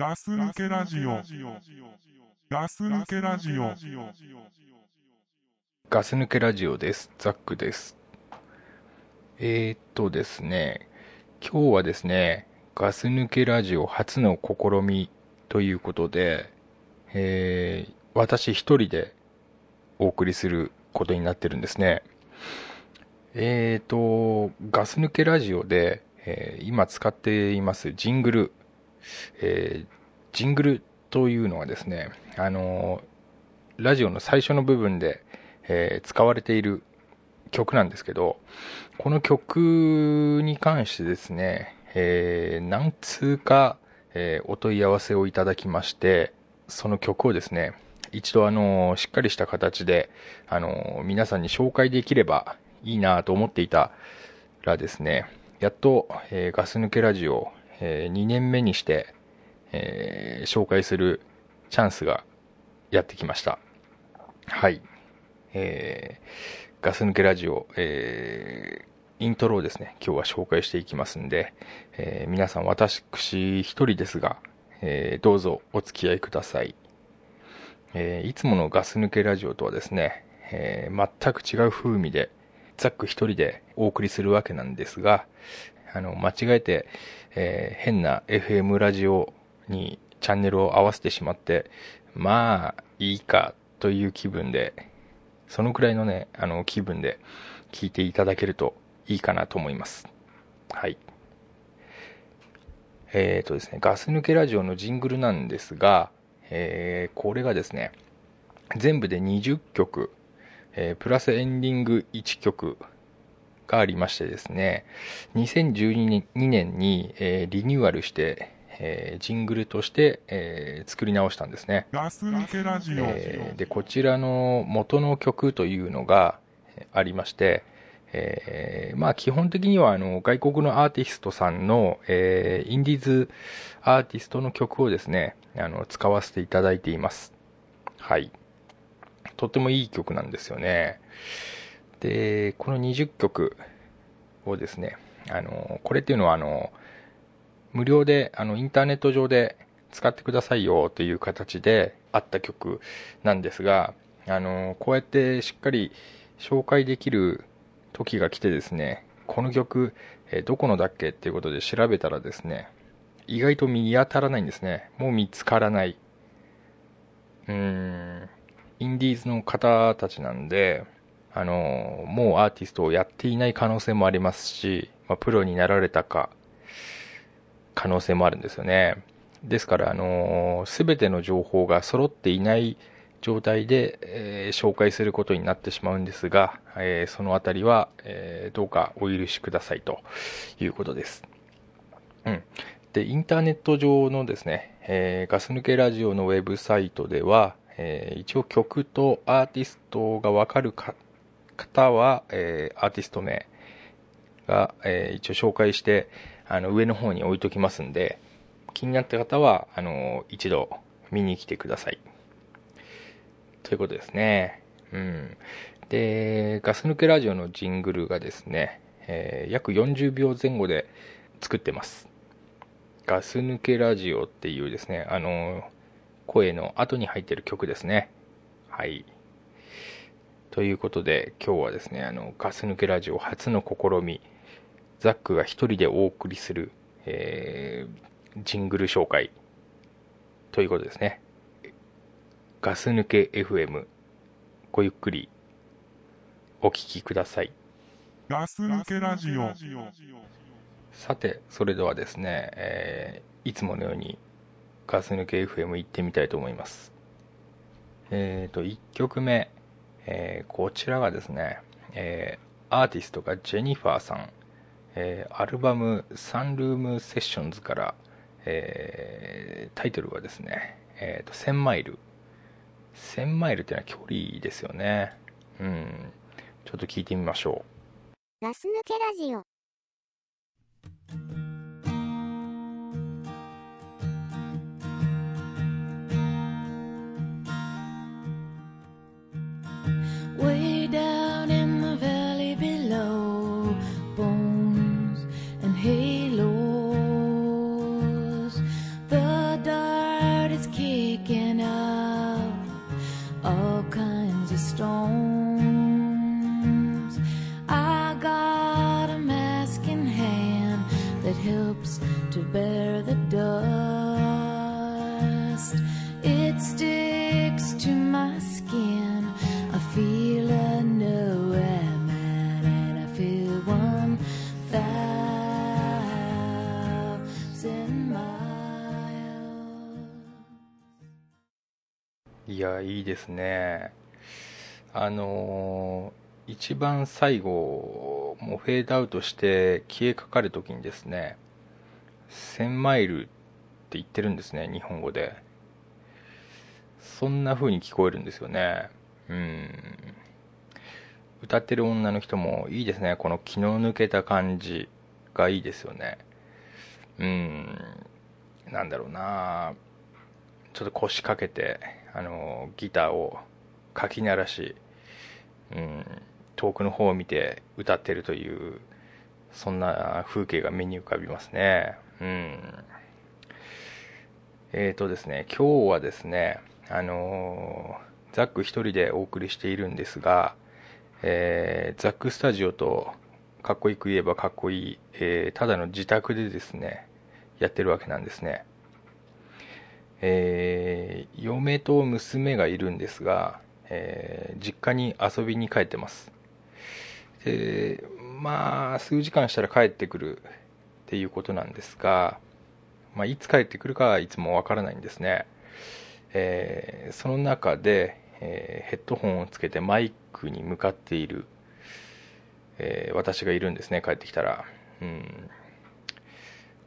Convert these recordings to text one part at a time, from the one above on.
ガス抜けラジオ。ガス抜けラジオ。ガス抜けラジオです。ザックです。えー、っとですね、今日はですね、ガス抜けラジオ初の試みということで、えー、私一人でお送りすることになってるんですね。えーと、ガス抜けラジオで、えー今使っていますジングル、えージングルというのはですね、あのーラジオの最初の部分で、えー使われている曲なんですけど、この曲に関してですね、えー何通か、えお問い合わせをいただきまして、その曲をですね、一度あのしっかりした形で、あの皆さんに紹介できればいいなと思っていたらですね、やっと、えガス抜けラジオ、え2年目にして、えー紹介するチャンスがやってきました。はい。えーガス抜けラジオ、えーイントロをですね、今日は紹介していきますんで、えー皆さん私一人ですが、えーどうぞお付き合いください。えーいつものガス抜けラジオとはですね、えー全く違う風味で、ザック一人でお送りするわけなんですが、あの、間違えて、えー変な FM ラジオにチャンネルを合わせてしまって、まあ、いいかという気分で、そのくらいのね、あの、気分で聞いていただけるといいかなと思います。はい。えーとですね、ガス抜けラジオのジングルなんですが、えーこれがですね、全部で20曲、えープラスエンディング1曲がありましてですね、2012年に、えーリニューアルして、えージングルとして、えー作り直したんですね。ガス抜けラジオ。えーでこちらの元の曲というのがえーありまして、えーまあ基本的にはあの外国のアーティストさんの、えーインディーズアーティストの曲をですねあの使わせていただいていますはいとってもいい曲なんですよねでこの20曲をですねあのこれっていうのはあの無料であのインターネット上で使ってくださいよという形であった曲なんですがあのこうやってしっかり紹介できる時が来てですねこの曲えどこのだっけっていうことで調べたらですね意外と見当たらないんですね。もう見つからない。うーん。インディーズの方たちなんであのもうアーティストをやっていない可能性もありますし、まあ、プロになられたか可能性もあるんですよねですから、あのー、全ての情報が揃っていない状態で、えー紹介することになってしまうんですが、えーそのあたりは、えーどうかお許しくださいということです。うん。で、インターネット上のですね、えガス抜けラジオのウェブサイトでは、え一応曲とアーティストがわかるか方は、えーアーティスト名が、えー一応紹介して、あの、上の方に置いときますんで、気になった方は、あの、一度見に来てください。ということですね。うん。で、ガス抜けラジオのジングルがですね、えー約40秒前後で作ってます。ガス抜けラジオっていうですね、あの、声の後に入ってる曲ですね。はい。ということで、今日はですね、あの、ガス抜けラジオ初の試み、ザックが一人でお送りする、えージングル紹介ということですね。ガス抜け FM ごゆっくりお聞きください。ガス抜けラジオ。さて、それではですね、えーいつものようにガス抜け FM 行ってみたいと思います。えーと、1曲目、えーこちらがですね、えーアーティストがジェニファーさん、えーアルバムサンルームセッションズから、えタイトルはですね、えーと、1000マイル。1000マイルっていうのは距離ですよね。うん。ちょっと聞いてみましょう。ガス抜けラジオ。いいですね。あのー一番最後もうフェードアウトして消えかかる時にですね1000マイルって言ってるんですね日本語で。そんな風に聞こえるんですよね。うん。歌ってる女の人もいいですね。この気の抜けた感じがいいですよね。うん。なんだろうな。ちょっと腰掛けてあのギターをかき鳴らし、うん、遠くの方を見て歌ってるというそんな風景が目に浮かびますね。うん。えーとですね今日はですねあのーザック一人でお送りしているんですが、えーザックスタジオとかっこよく言えばかっこいい、えーただの自宅でですねやってるわけなんですね。えー嫁と娘がいるんですが、えー実家に遊びに帰ってます。でまあ数時間したら帰ってくるっていうことなんですが、まあ、いつ帰ってくるかはいつもわからないんですね、えーその中で、えヘッドホンをつけてマイクに向かっている、え私がいるんですね帰ってきたら。うん。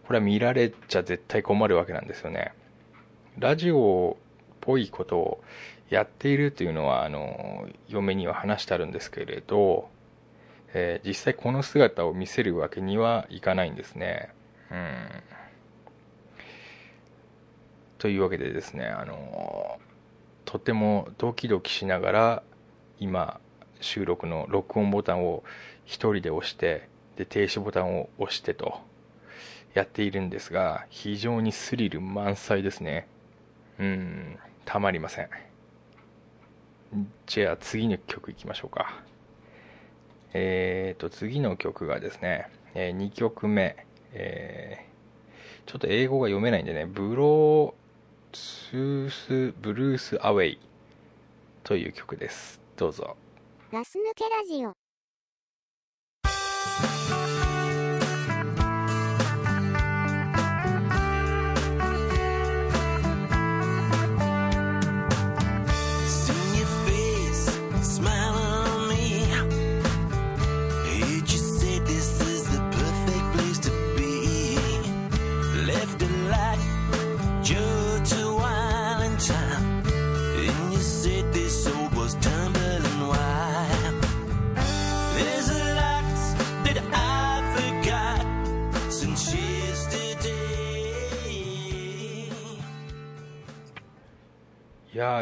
これは見られちゃ絶対困るわけなんですよね。ラジオっぽいことをやっているというのはあの嫁には話してあるんですけれど、えー実際この姿を見せるわけにはいかないんですね。うん。というわけでですねあのとてもドキドキしながら今収録の録音ボタンを一人で押してで停止ボタンを押してとやっているんですが非常にスリル満載ですね。うん。たまりません。じゃあ次の曲いきましょうか。えーと次の曲がですね、え2曲目、えーちょっと英語が読めないんでねブロースースブルースアウェイという曲です。どうぞ。ガス抜けラジオ。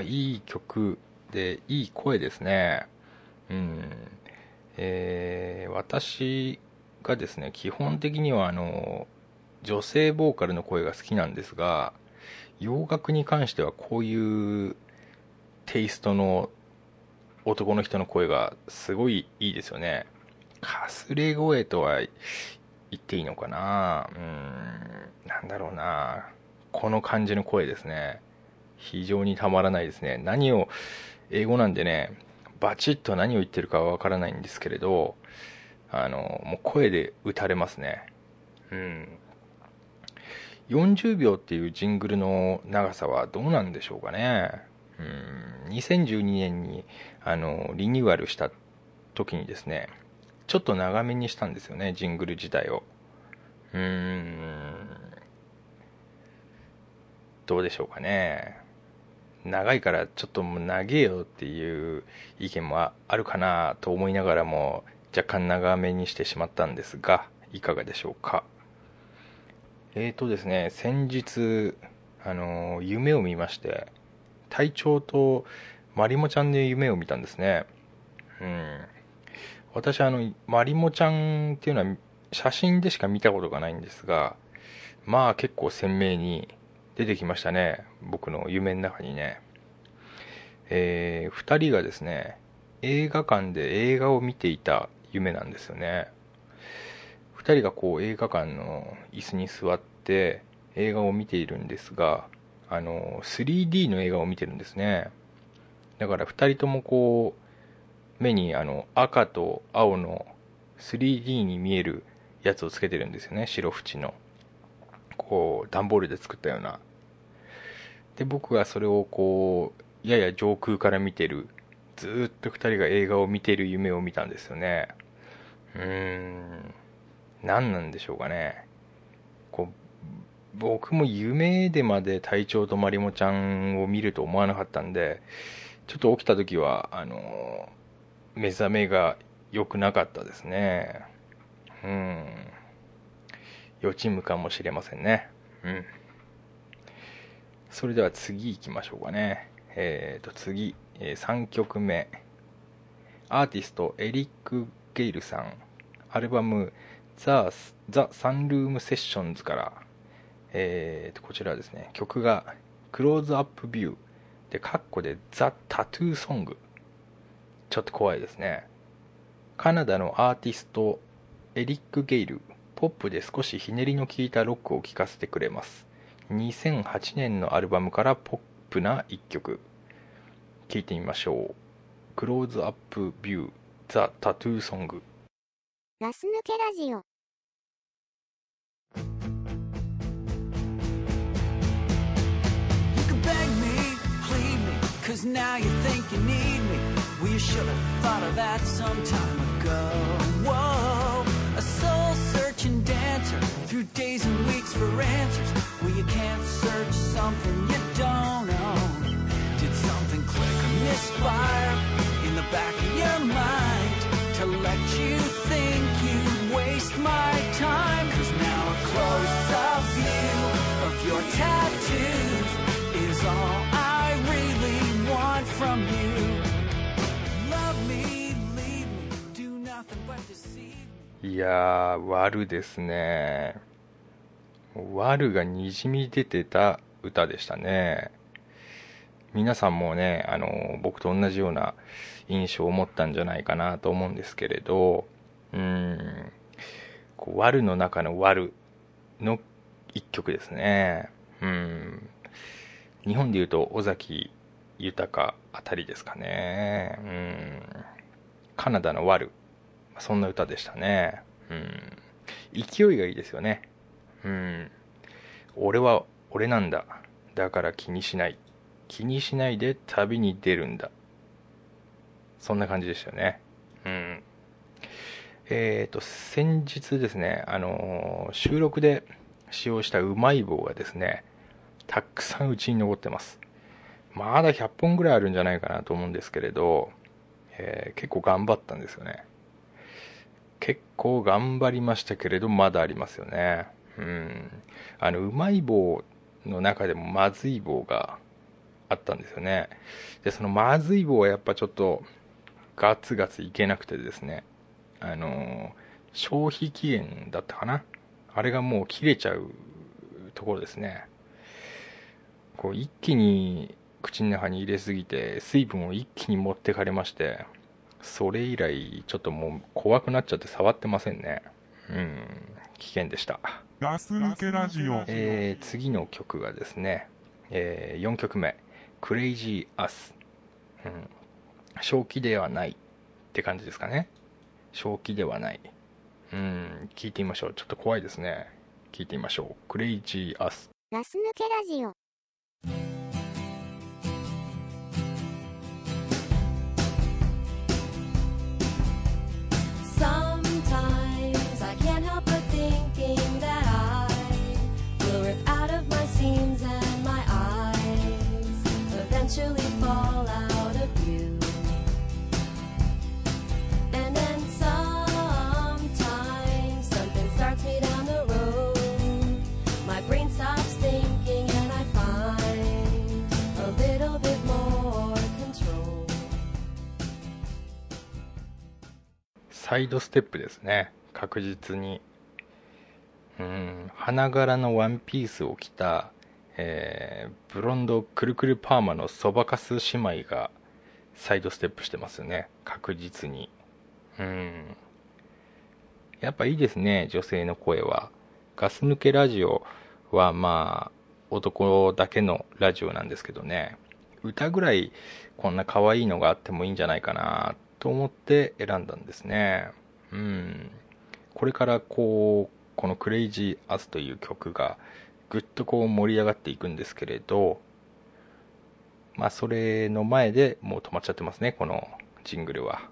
いいい曲でいい声ですね。うん。えー私がですね基本的にはあの女性ボーカルの声が好きなんですが洋楽に関してはこういうテイストの男の人の声がすごいいいですよね。かすれ声とは言っていいのかな。うん。なんだろうな。この感じの声ですね。非常にたまらないですね。何を英語なんでねバチッと何を言ってるかはわからないんですけれどあのもう声で打たれますね。うん。40秒っていうジングルの長さはどうなんでしょうかね。うん。2012年にあのリニューアルした時にですねちょっと長めにしたんですよねジングル自体を。うーん。どうでしょうかね。長いからちょっともう長えよっていう意見もあるかなと思いながらも若干長めにしてしまったんですがいかがでしょうか？えーとですね先日あの夢を見まして隊長とまりもちゃんの夢を見たんですね。うん。私あのまりもちゃんっていうのは写真でしか見たことがないんですがまあ結構鮮明に出てきましたね。僕の夢の中にね。えー、2人がですね映画館で映画を見ていた夢なんですよね。2人がこう映画館の椅子に座って映画を見ているんですがあの 3D の映画を見てるんですね。だから2人ともこう目にあの赤と青の 3D に見えるやつをつけてるんですよね。白縁の。こう段ボールで作ったような。で僕がそれをこうやや上空から見てるずっと2人が映画を見てる夢を見たんですよね。うーん。何なんでしょうかね。こう僕も夢でまで隊長とまりもちゃんを見ると思わなかったんでちょっと起きた時はあの目覚めが良くなかったですね。うん。予知夢かもしれませんね。うん。それでは次行きましょうかね。えーと次、え3曲目。アーティストエリック・ゲイルさん。アルバムザ・ザ・サンルーム・セッションズから、えーとこちらですね曲がクローズアップビューでカッコでザ・タトゥーソング。ちょっと怖いですね。カナダのアーティストエリック・ゲイル。ポップで少しひねりの効いたロックを聴かせてくれます。2008年のアルバムからポップな一曲。聴いてみましょう。クローズアップビューザ・タトゥーソングガス抜けラジオ。Searching dancer through days and weeks for answers. Well, you can't search something you don't own. Did something click or misfire in the back of your mind to let you think you'd waste my time? Cause now a close up view of your tattoos is all I really want from you. いやー、悪ですね。悪がにじみ出てた歌でしたね。皆さんもね、あの、僕と同じような印象を持ったんじゃないかなと思うんですけれど、うん、こう悪の中の悪の一曲ですね。うん。日本で言うと尾崎豊あたりですかね。うん。カナダの悪。そんな歌でしたね。うん。勢いがいいですよね。うん。俺は俺なんだ。だから気にしない。気にしないで旅に出るんだ。そんな感じでしたよね。うん。えっ、と、先日ですね、あのー収録で使用したうまい棒がですね、たくさんうちに残ってます。まだ100本ぐらいあるんじゃないかなと思うんですけれど、えー結構頑張ったんですよね。結構頑張りましたけれどまだありますよね。うん。あのうまい棒の中でもまずい棒があったんですよね。でそのまずい棒はやっぱちょっとガツガツいけなくてですね。あの消費期限だったかな。あれがもう切れちゃうところですね。こう一気に口の中に入れすぎて水分を一気に持ってかれまして。それ以来ちょっともう怖くなっちゃって触ってませんね。うん。危険でした。ガス抜けラジオ。えー次の曲がですね、え4曲目「Crazy Us」、うん、正気ではないって感じですかね。正気ではない。うん。聞いてみましょう。ちょっと怖いですね。聞いてみましょう「Crazy Us ガス抜けラジオ。サイドステップですね。確実に。うん。花柄のワンピースを着た、えーブロンドくるくるパーマのそばかす姉妹がサイドステップしてますね。確実に。うん。やっぱいいですね女性の声は。ガス抜けラジオはまあ男だけのラジオなんですけどね。歌ぐらいこんな可愛いのがあってもいいんじゃないかな。っと思って選んだんですね。うん。これからこうこの「クレイジー・アス」という曲がぐっとこう盛り上がっていくんですけれどまあそれの前でもう止まっちゃってますねこのジングルは。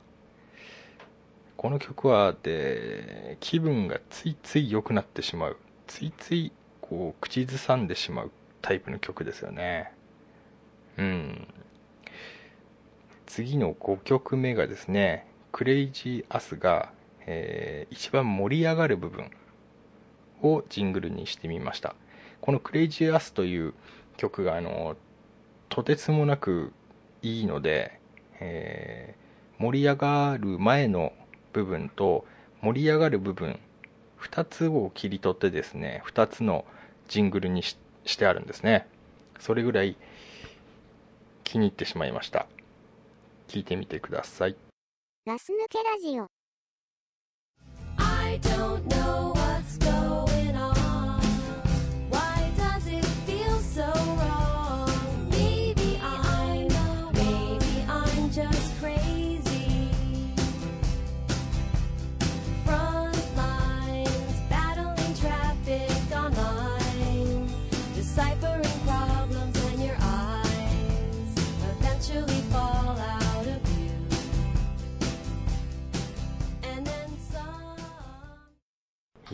この曲はで気分がついつい良くなってしまう。ついついこう口ずさんでしまうタイプの曲ですよね。うん。次の5曲目がですね「Crazy Us が、えー一番盛り上がる部分をジングルにしてみました。この「Crazy Us という曲があのとてつもなくいいので、えー盛り上がる前の部分と盛り上がる部分2つを切り取ってですね2つのジングルにししてあるんですね。それぐらい気に入ってしまいました。聞いてみてくださいガス抜けラジオ。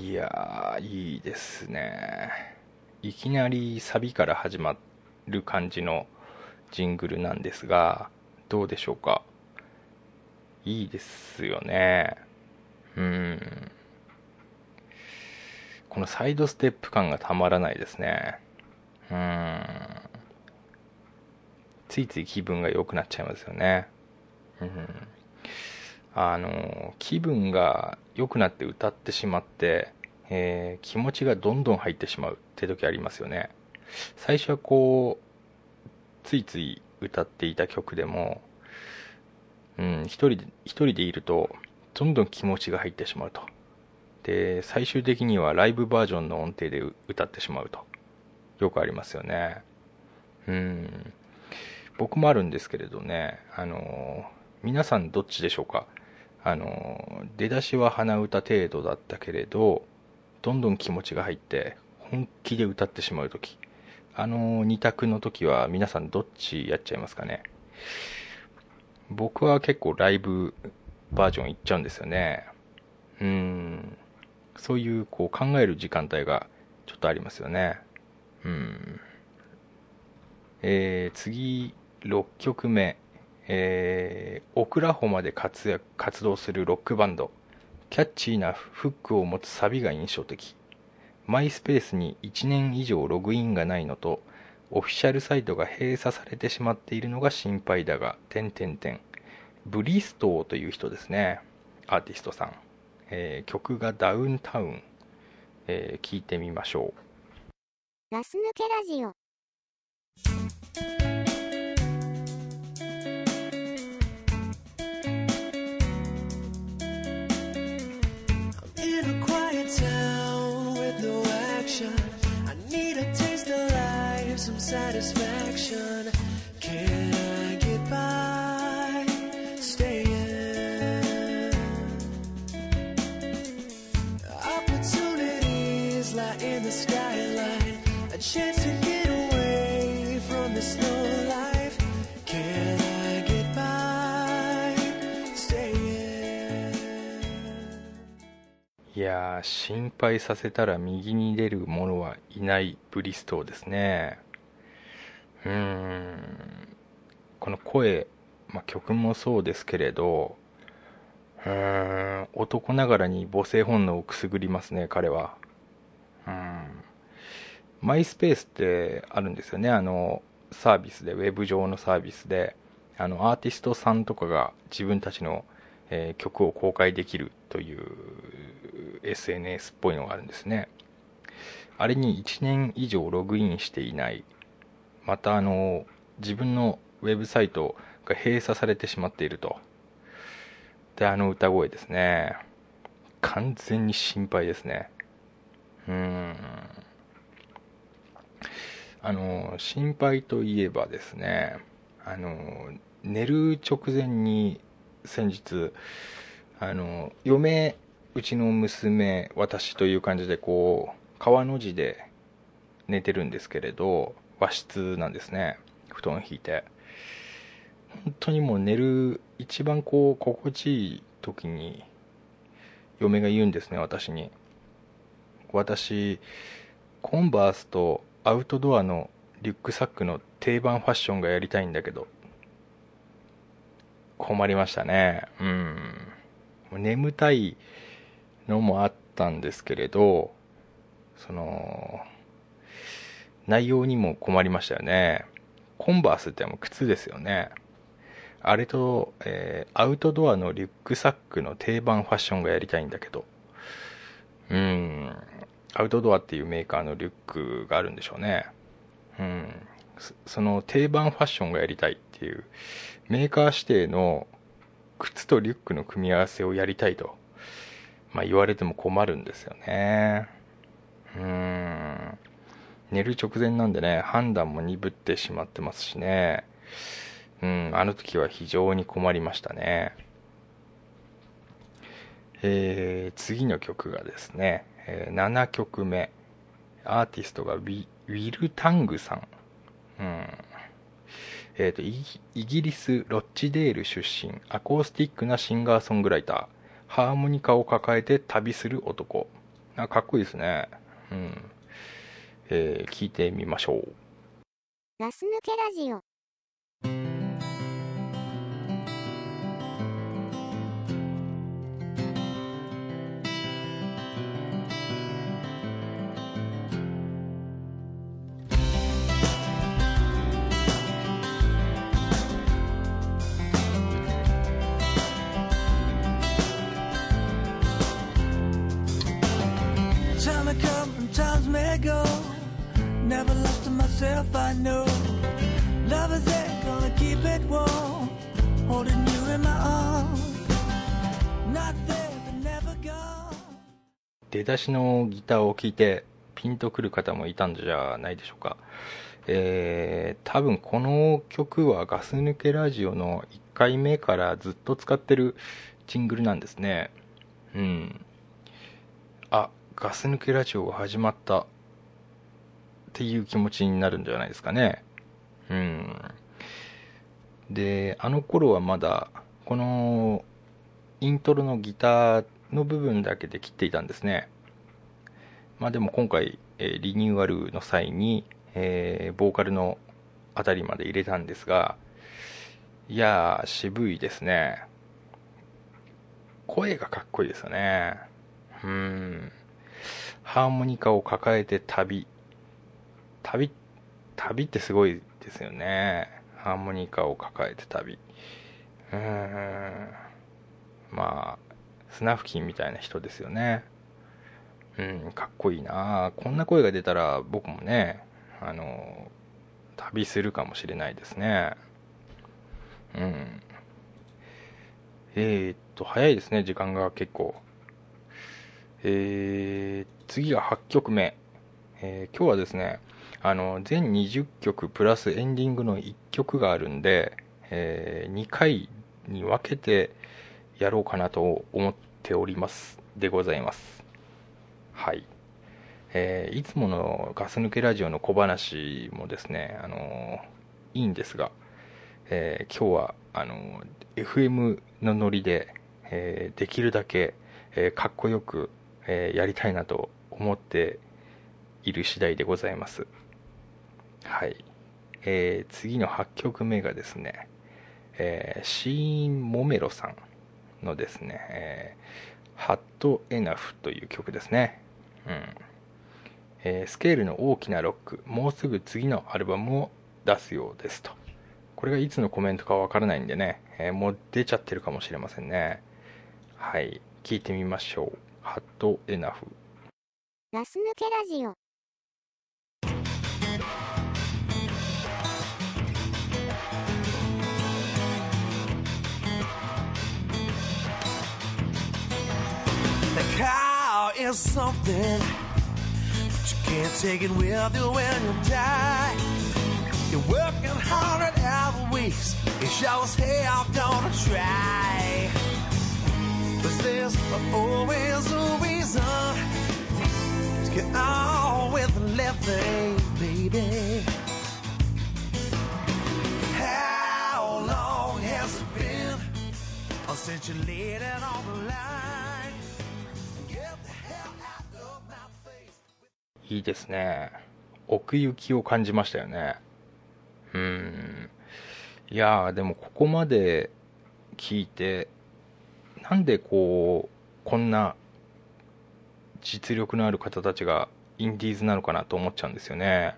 いやーいいですね。いきなりサビから始まる感じのジングルなんですがどうでしょうか？いいですよね。うん。このサイドステップ感がたまらないですね。うん。ついつい気分が良くなっちゃいますよね。うん。あの気分が良くなって歌ってしまって、えー気持ちがどんどん入ってしまうって時ありますよね。最初はこうついつい歌っていた曲でもうん一人で一人でいるとどんどん気持ちが入ってしまうと。で最終的にはライブバージョンの音程で歌ってしまうと。よくありますよね。うん。僕もあるんですけれどねあの皆さんどっちでしょうか？あの出だしは鼻歌程度だったけれどどんどん気持ちが入って本気で歌ってしまう時。あの2択の時は皆さんどっちやっちゃいますかね。僕は結構ライブバージョンいっちゃうんですよね。うん。そういうこう考える時間帯がちょっとありますよね。うん。えー次6曲目。えーオクラホマで活躍活動するロックバンド。キャッチーなフックを持つサビが印象的。マイスペースに1年以上ログインがないのとオフィシャルサイトが閉鎖されてしまっているのが心配だが点々点ブリストーという人ですね。アーティストさん、えー曲がダウンタウン、えー聞いてみましょう。ガス抜けラジオ。心配させたら右に出る者はいないブリストーですね。うーん。この声、まあ、曲もそうですけれどうーん。男ながらに母性本能をくすぐりますね彼は。うん。マイスペースってあるんですよね。あのサービスでウェブ上のサービスであのアーティストさんとかが自分たちの、えー曲を公開できるという SNS っぽいのがあるんですね。あれに1年以上ログインしていない。またあの自分のウェブサイトが閉鎖されてしまっていると。であの歌声ですね。完全に心配ですね。うーん。あの心配といえばですねあの寝る直前に先日あの嫁うちの娘私という感じでこう川の字で寝てるんですけれど和室なんですね。布団引いて。本当にもう寝る一番こう心地いい時に嫁が言うんですね私に。私コンバースとアウトドアのリュックサックの定番ファッションがやりたいんだけど困りましたね。うん。眠たいのもあったんですけれどその内容にも困りましたよね。コンバースってもう靴ですよね。あれと、えーアウトドアのリュックサックの定番ファッションがやりたいんだけど。うん。アウトドアっていうメーカーのリュックがあるんでしょうね。うん。その定番ファッションがやりたいっていうメーカー指定の靴とリュックの組み合わせをやりたいと、まあ、言われても困るんですよね。うん。寝る直前なんでね判断も鈍ってしまってますしね。うんあの時は非常に困りましたね。えー次の曲がですね、えー7曲目。アーティストがウィウィル・タングさん、うん。えーとイギリス・ロッチデール出身アコースティックなシンガーソングライターハーモニカを抱えて旅する男。あかっこいいですね。うん。えー聞いてみましょう。ガス抜けラジオ。To myself, I know. Love is there, gonna keep it warm. Holding you in my arms? Not there, but never gone. 出だしのギターを聴いてピンとくる方もいたんじゃないでしょうかえー、多分この曲はガス抜けラジオの1回目からずっと使ってるジングルなんですねうんあガス抜けラジオが始まったっていう気持ちになるんじゃないですかね。うん。であの頃はまだこのイントロのギターの部分だけで切っていたんですね。まあでも今回、えリニューアルの際に、えーボーカルのあたりまで入れたんですがいやー渋いですね。声がかっこいいですよね。うん。ハーモニカを抱えて旅。旅旅ってすごいですよね。ハーモニカを抱えて旅。うーん。まあ砂付近みたいな人ですよね。うんかっこいいな。こんな声が出たら僕もねあの旅するかもしれないですね。うん。えー、っと早いですね。時間が結構。えー、次が8曲目、えー今日はですねあの全20曲プラスエンディングの1曲があるんで、え2回に分けてやろうかなと思っておりますでございます。はい、えーいつものガス抜けラジオの小話もですねあのいいんですが、えー今日はあの FM のノリで、えーできるだけ、えーかっこよく、えーやりたいなと思っている次第でございます。はい、えー次の8曲目がですね、えーシーン・モメロさんのですね、えー、ハット・エナフという曲ですね。うん。えースケールの大きなロック、もうすぐ次のアルバムを出すようですと。これがいつのコメントかわからないんでね、えーもう出ちゃってるかもしれませんね。はい。聞いてみましょう。ハット・エナフ。ガス抜けラジオ。say is something, but you can't take it with you when you die. You're working hard at hour weeks, it shows hey, I'm gonna try. But there's always a reason to get on with living, baby. How long has it been since you laid it on the line? いいですね。奥行きを感じましたよね。うん。いやでもここまで聞いてなんでこうこんな実力のある方たちがインディーズなのかなと思っちゃうんですよね。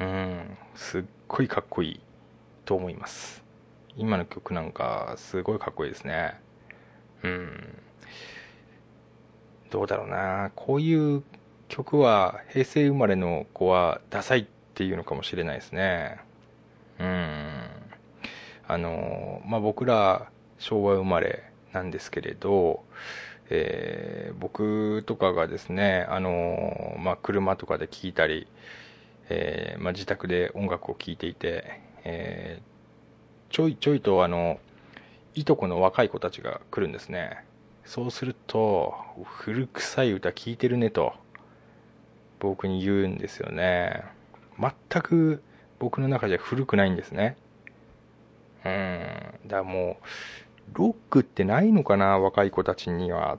うん。すっごいかっこいいと思います。今の曲なんかすごいかっこいいですね。うん。どうだろうな。こういう曲は平成生まれの子はダサいっていうのかもしれないですね。うん。あのまあ僕ら昭和生まれなんですけれど、えー僕とかがですねあの、まあ、車とかで聴いたり、えーまあ、自宅で音楽を聴いていて、えーちょいちょいとあのいとこの若い子たちが来るんですね。そうすると古臭い歌聴いてるねと。僕に言うんですよね。全く僕の中じゃ古くないんですね。うん。だからもうロックってないのかな若い子たちにはっ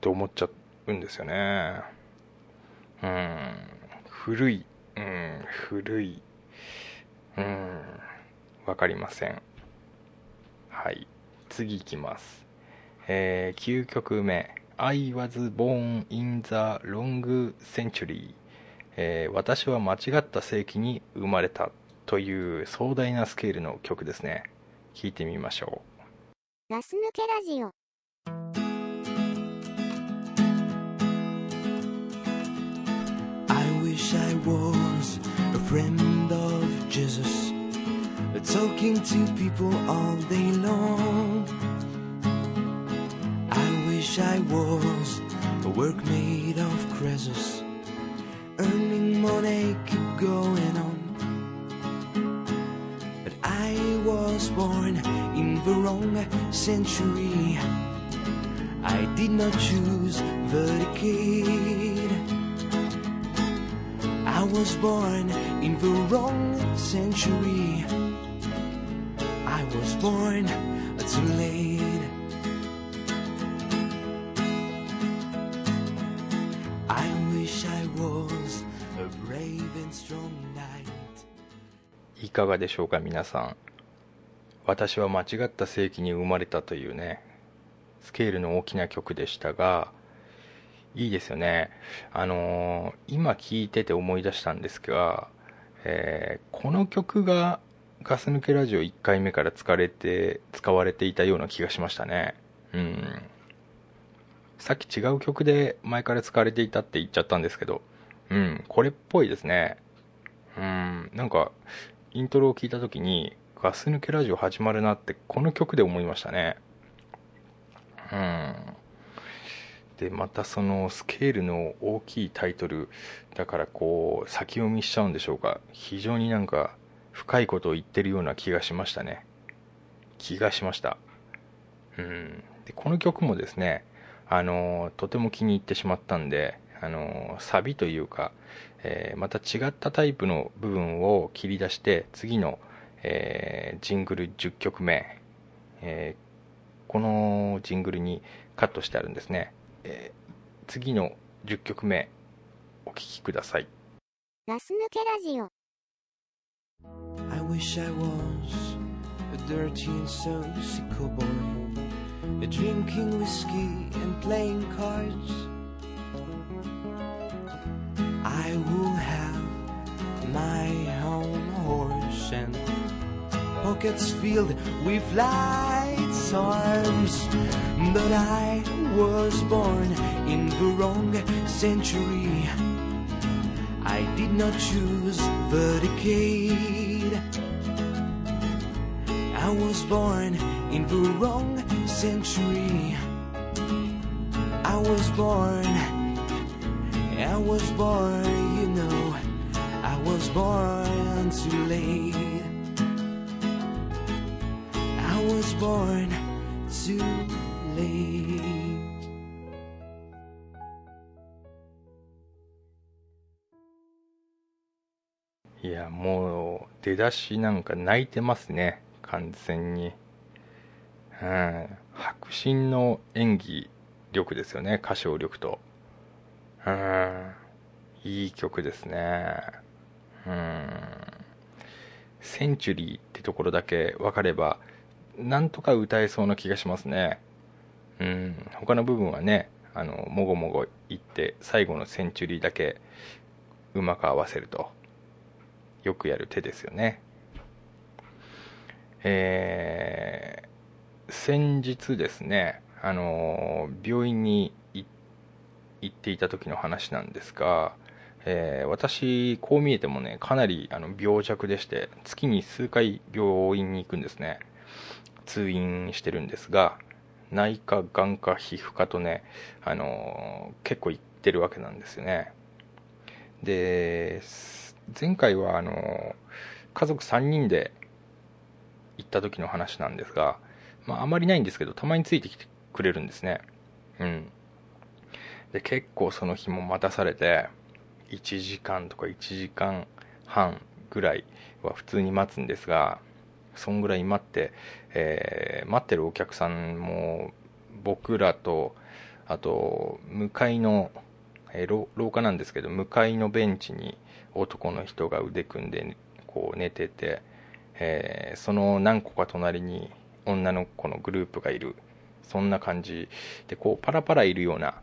て思っちゃうんですよね。うん。古い。うん。古い。うん。わかりません。はい。次いきます。えー、9曲目「I was born in the wrong century」えー私は間違った世紀に生まれたという壮大なスケールの曲ですね聴いてみましょうガス抜けラジオ。I wish I was a friend of Jesus, talking to people all day long. I wish I was a workmate of Croesus, earning money, keep going on. But I was born in the wrong century. I did not choose the decade. I was born in the wrong century. I was born too late. かがでしょうか皆さん。私は間違った世紀に生まれたというねスケールの大きな曲でしたがいいですよね。あのー今聴いてて思い出したんですが、えーこの曲がガス抜けラジオ1回目から使われて使われていたような気がしましたね。うん。さっき違う曲で前から使われていたって言っちゃったんですけどうんこれっぽいですね。うんなんかイントロを聞いた時にガス抜けラジオ始まるなってこの曲で思いましたね。うん。でまたそのスケールの大きいタイトルだからこう先読みしちゃうんでしょうか。非常になんか深いことを言ってるような気がしましたね。気がしました。うん。でこの曲もですねあのとても気に入ってしまったんであのサビというか、えーまた違ったタイプの部分を切り出して次の、えージングル10曲目、えーこのジングルにカットしてあるんですね、えー次の10曲目お聴きくださいガス抜けラジオ。I wish I was a dirty and social boy, drinking whiskey and playing cards. My own horse and pockets filled with light arms. But I was born in the wrong century. I did not choose the decade. I was born in the wrong century. I was born, I was born, was born too late. I was born too late. いやもう出だしなんか泣いてますね。完全に、うん、迫真の演技力ですよね。歌唱力と。うん。いい曲ですね。うん。センチュリーってところだけ分かればなんとか歌えそうな気がしますね。うん。他の部分はねあのもごもご言って最後のセンチュリーだけうまく合わせるとよくやる手ですよね。えー先日ですねあの病院に行っていた時の話なんですが、えー私こう見えてもねかなりあの病弱でして月に数回病院に行くんですね。通院してるんですが内科眼科皮膚科とねあの結構行ってるわけなんですよね。で前回はあの家族3人で行った時の話なんですが、まあ、あまりないんですけどたまについてきてくれるんですね。うん。で結構その日も待たされて1時間とか1時間半ぐらいは普通に待つんですがそんぐらい待って、えー待ってるお客さんも僕らとあと向かいの、えー廊下なんですけど向かいのベンチに男の人が腕組んでこう寝てて、えーその何個か隣に女の子のグループがいる。そんな感じでこうパラパラいるような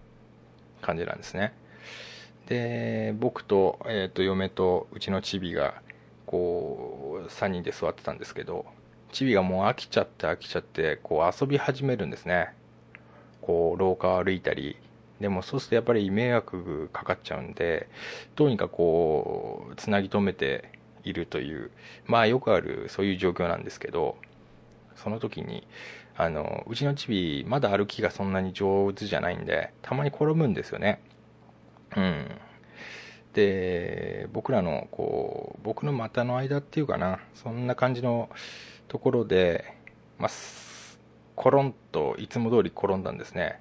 感じなんですね。で僕と,、えーと嫁とうちのチビがこう3人で座ってたんですけどチビがもう飽きちゃって飽きちゃってこう遊び始めるんですね。こう廊下を歩いたり。でもそうするとやっぱり迷惑かかっちゃうんでどうにかこうつなぎ止めているという。まあよくあるそういう状況なんですけどその時にあのうちのチビまだ歩きがそんなに上手じゃないんでたまに転ぶんですよね。うん。で僕らのこう僕の股の間っていうかなそんな感じのところで、まあ、すコロンといつも通り転んだんですね。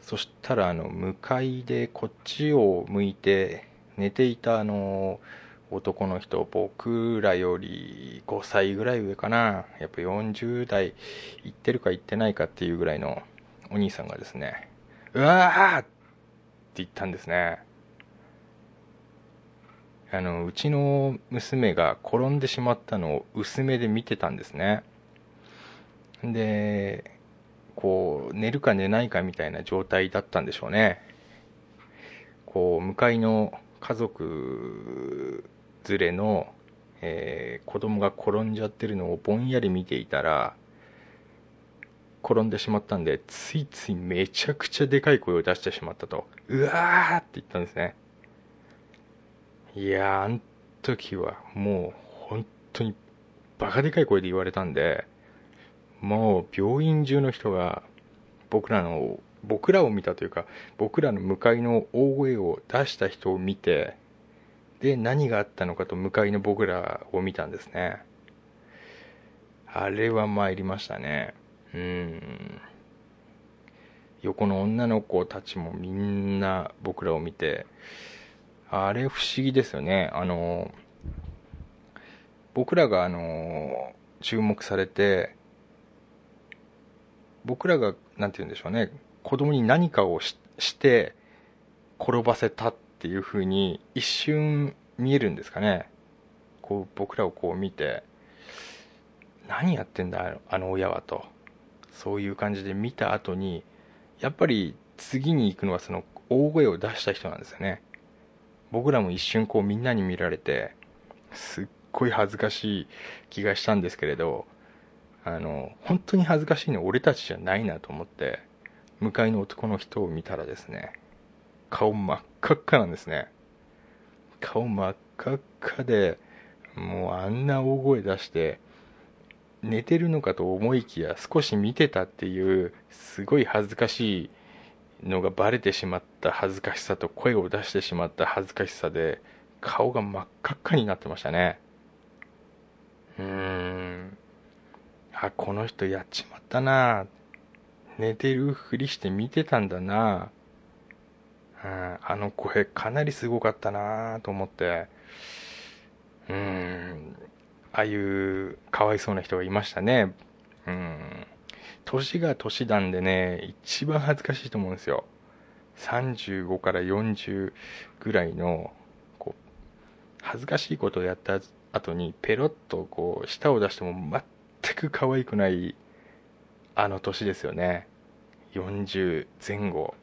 そしたらあの向かいでこっちを向いて寝ていたあの男の人僕らより5歳ぐらい上かな。やっぱ40代いってるかいってないかっていうぐらいのお兄さんがですねうわーって言ったんですね。あのうちの娘が転んでしまったのを薄めで見てたんですね。でこう寝るか寝ないかみたいな状態だったんでしょうね。こう向かいの家族連れの、えー子供が転んじゃってるのをぼんやり見ていたら転んでしまったんでついついめちゃくちゃでかい声を出してしまったと。うわーって言ったんですね。いやーあん時はもう本当にバカでかい声で言われたんでもう病院中の人が僕らの僕らを見たというか僕らの向かいの大声を出した人を見てで何があったのかと向かいの僕らを見たんですね。あれは参りましたね。うん。横の女の子たちもみんな僕らを見てあれ不思議ですよね。あの僕らがあの注目されて僕らがなんて言うんでしょうね。子供に何かをしして転ばせたっていう風に一瞬見えるんですかね。こう僕らをこう見て何やってんだあの親はと。そういう感じで見た後にやっぱり次に行くのはその大声を出した人なんですよね。僕らも一瞬こうみんなに見られてすっごい恥ずかしい気がしたんですけれどあの本当に恥ずかしいのは俺たちじゃないなと思って向かいの男の人を見たらですね顔真っ赤っかなんですね。顔真っ赤っかでもうあんな大声出して寝てるのかと思いきや少し見てたっていうすごい恥ずかしいのがバレてしまった恥ずかしさと声を出してしまった恥ずかしさで顔が真っ赤っかになってましたね。うーん。あこの人やっちまったな。寝てるふりして見てたんだな。うんあの声かなりすごかったなと思って。うーん。ああいうかわいそうな人がいましたね。うん。年が年なんでね一番恥ずかしいと思うんですよ。35から40ぐらいのこう恥ずかしいことをやった後にペロッとこう舌を出しても全く可愛くないあの年ですよね。40前後。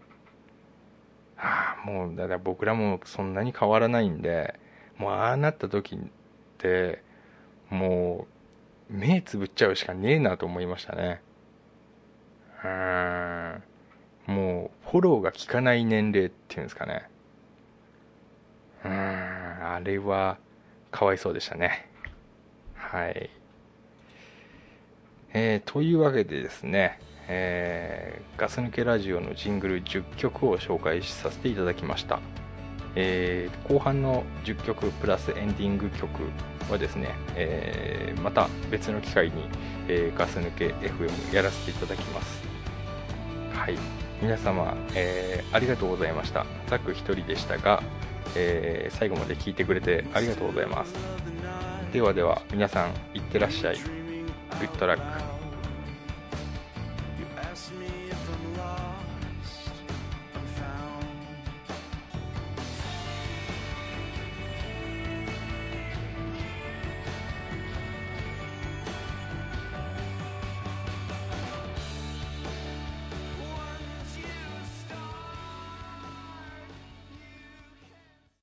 ああもうだから僕らもそんなに変わらないんでもうああなった時ってもう目つぶっちゃうしかねえなと思いましたね。うーん。もうフォローが効かない年齢っていうんですかね。うん。あれはかわいそうでしたね。はい。えーというわけでですね、えーガス抜けラジオのジングル10曲を紹介させていただきました、えー後半の10曲プラスエンディング曲はですね、えーまた別の機会に、えーガス抜け FM やらせていただきます。はい。皆様、えーありがとうございました。ザク1人でしたが、えー最後まで聞いてくれてありがとうございます。ではでは皆さんいってらっしゃい。グッドラック。